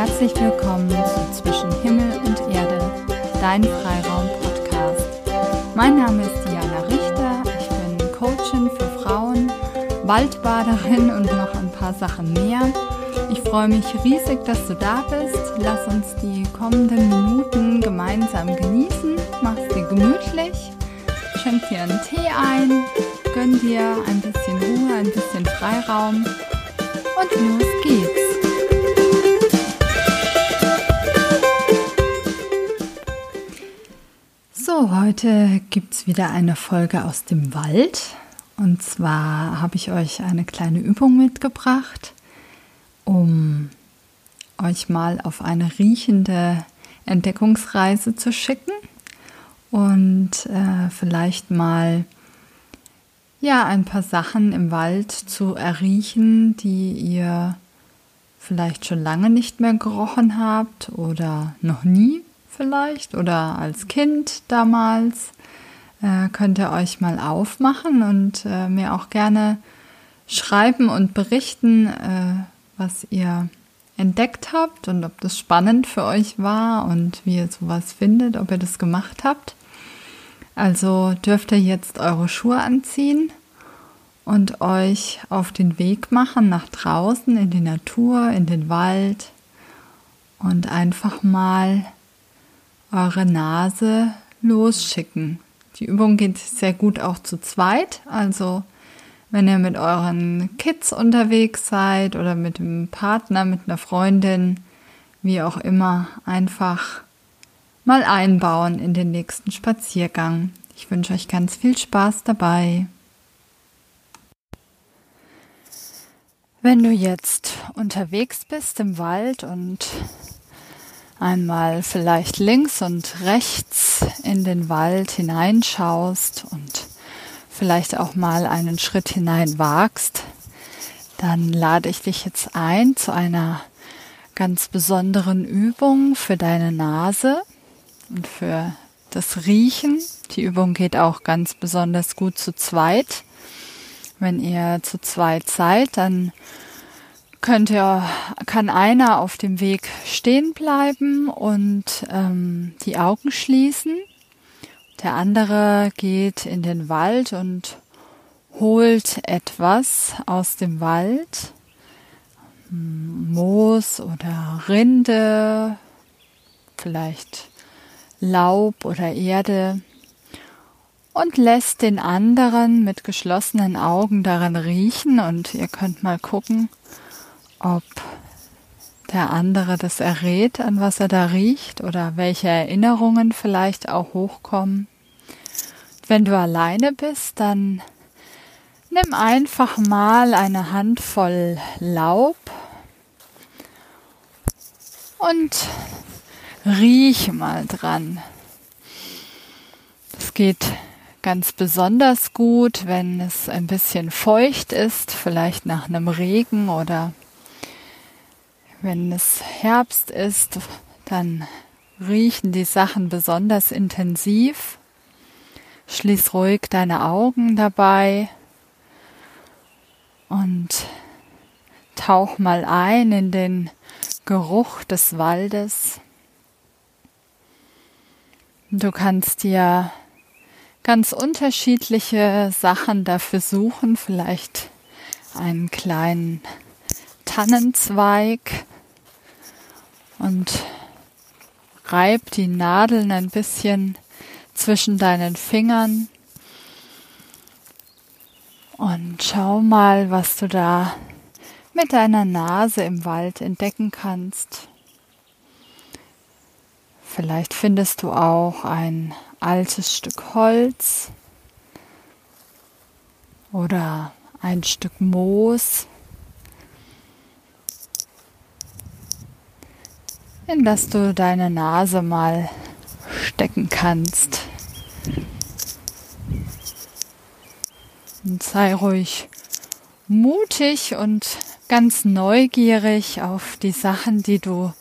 Herzlich willkommen zu Zwischen Himmel und Erde, dein Freiraum-Podcast. Mein Name ist Diana Richter, ich bin Coachin für Frauen, Waldbaderin und noch ein paar Sachen mehr. Ich freue mich riesig, dass du da bist. Lass uns die kommenden Minuten gemeinsam genießen. Mach's dir gemütlich, schenk dir einen Tee ein, gönn dir ein bisschen Ruhe, ein bisschen Freiraum und los geht's. Heute gibt es wieder eine Folge aus dem Wald. Und zwar habe ich euch eine kleine Übung mitgebracht, um euch mal auf eine riechende Entdeckungsreise zu schicken und äh, vielleicht mal ja ein paar Sachen im Wald zu erriechen, die ihr vielleicht schon lange nicht mehr gerochen habt oder noch nie vielleicht oder als Kind damals. Äh, könnt ihr euch mal aufmachen und äh, mir auch gerne schreiben und berichten, äh, was ihr entdeckt habt und ob das spannend für euch war und wie ihr sowas findet, ob ihr das gemacht habt. Also dürft ihr jetzt eure Schuhe anziehen und euch auf den Weg machen nach draußen in die Natur, in den Wald und einfach mal eure Nase losschicken. Die Übung geht sehr gut auch zu zweit, also wenn ihr mit euren Kids unterwegs seid oder mit dem Partner, mit einer Freundin, wie auch immer, einfach mal einbauen in den nächsten Spaziergang. Ich wünsche euch ganz viel Spaß dabei. Wenn du jetzt unterwegs bist im Wald und einmal vielleicht links und rechts in den Wald hineinschaust und vielleicht auch mal einen Schritt hinein wagst, dann lade ich dich jetzt ein zu einer ganz besonderen Übung für deine Nase und für das Riechen. Die Übung geht auch ganz besonders gut zu zweit. Wenn ihr zu zweit seid, dann könnt ihr, kann einer auf dem Weg stehen bleiben und ähm, die Augen schließen. Der andere geht in den Wald und holt etwas aus dem Wald. Moos oder Rinde, vielleicht Laub oder Erde und lässt den anderen mit geschlossenen Augen daran riechen und ihr könnt mal gucken, ob der andere das errät, an was er da riecht oder welche Erinnerungen vielleicht auch hochkommen. Wenn du alleine bist, dann nimm einfach mal eine Handvoll Laub und riech mal dran. Es geht ganz besonders gut, wenn es ein bisschen feucht ist, vielleicht nach einem Regen oder wenn es Herbst ist, dann riechen die Sachen besonders intensiv. Schließ ruhig deine Augen dabei und tauch mal ein in den Geruch des Waldes. Du kannst dir ganz unterschiedliche Sachen dafür suchen, vielleicht einen kleinen Tannenzweig und reib die Nadeln ein bisschen zwischen deinen Fingern und schau mal, was du da mit deiner Nase im Wald entdecken kannst. Vielleicht findest du auch ein altes Stück Holz oder ein Stück Moos. In das du deine Nase mal stecken kannst. Und sei ruhig mutig und ganz neugierig auf die Sachen, die du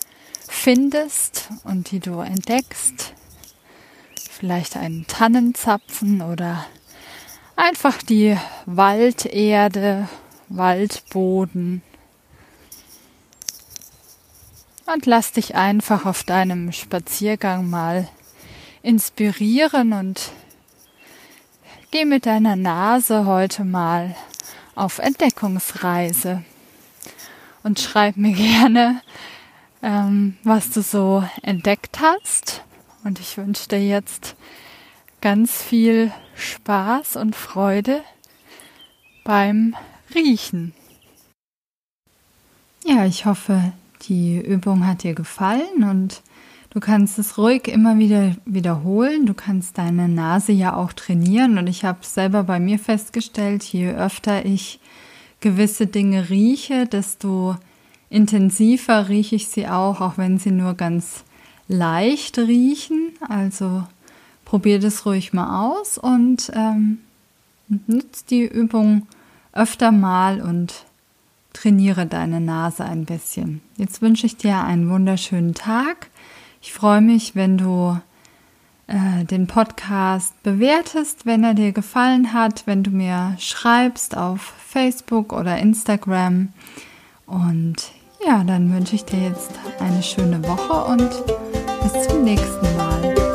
findest und die du entdeckst. Vielleicht einen Tannenzapfen oder einfach die Walderde, Waldboden und lass dich einfach auf deinem Spaziergang mal inspirieren und geh mit deiner Nase heute mal auf Entdeckungsreise und schreib mir gerne, ähm, was du so entdeckt hast. Und ich wünsche dir jetzt ganz viel Spaß und Freude beim Riechen. Ja, ich hoffe, die Übung hat dir gefallen und du kannst es ruhig immer wieder wiederholen. Du kannst deine Nase ja auch trainieren und ich habe selber bei mir festgestellt, je öfter ich gewisse Dinge rieche, desto intensiver rieche ich sie auch, auch wenn sie nur ganz leicht riechen. Also probier das ruhig mal aus und ähm, nutzt die Übung öfter mal und trainiere deine Nase ein bisschen. Jetzt wünsche ich dir einen wunderschönen Tag. Ich freue mich, wenn du äh, den Podcast bewertest, wenn er dir gefallen hat, wenn du mir schreibst auf Facebook oder Instagram. Und ja, dann wünsche ich dir jetzt eine schöne Woche und bis zum nächsten Mal.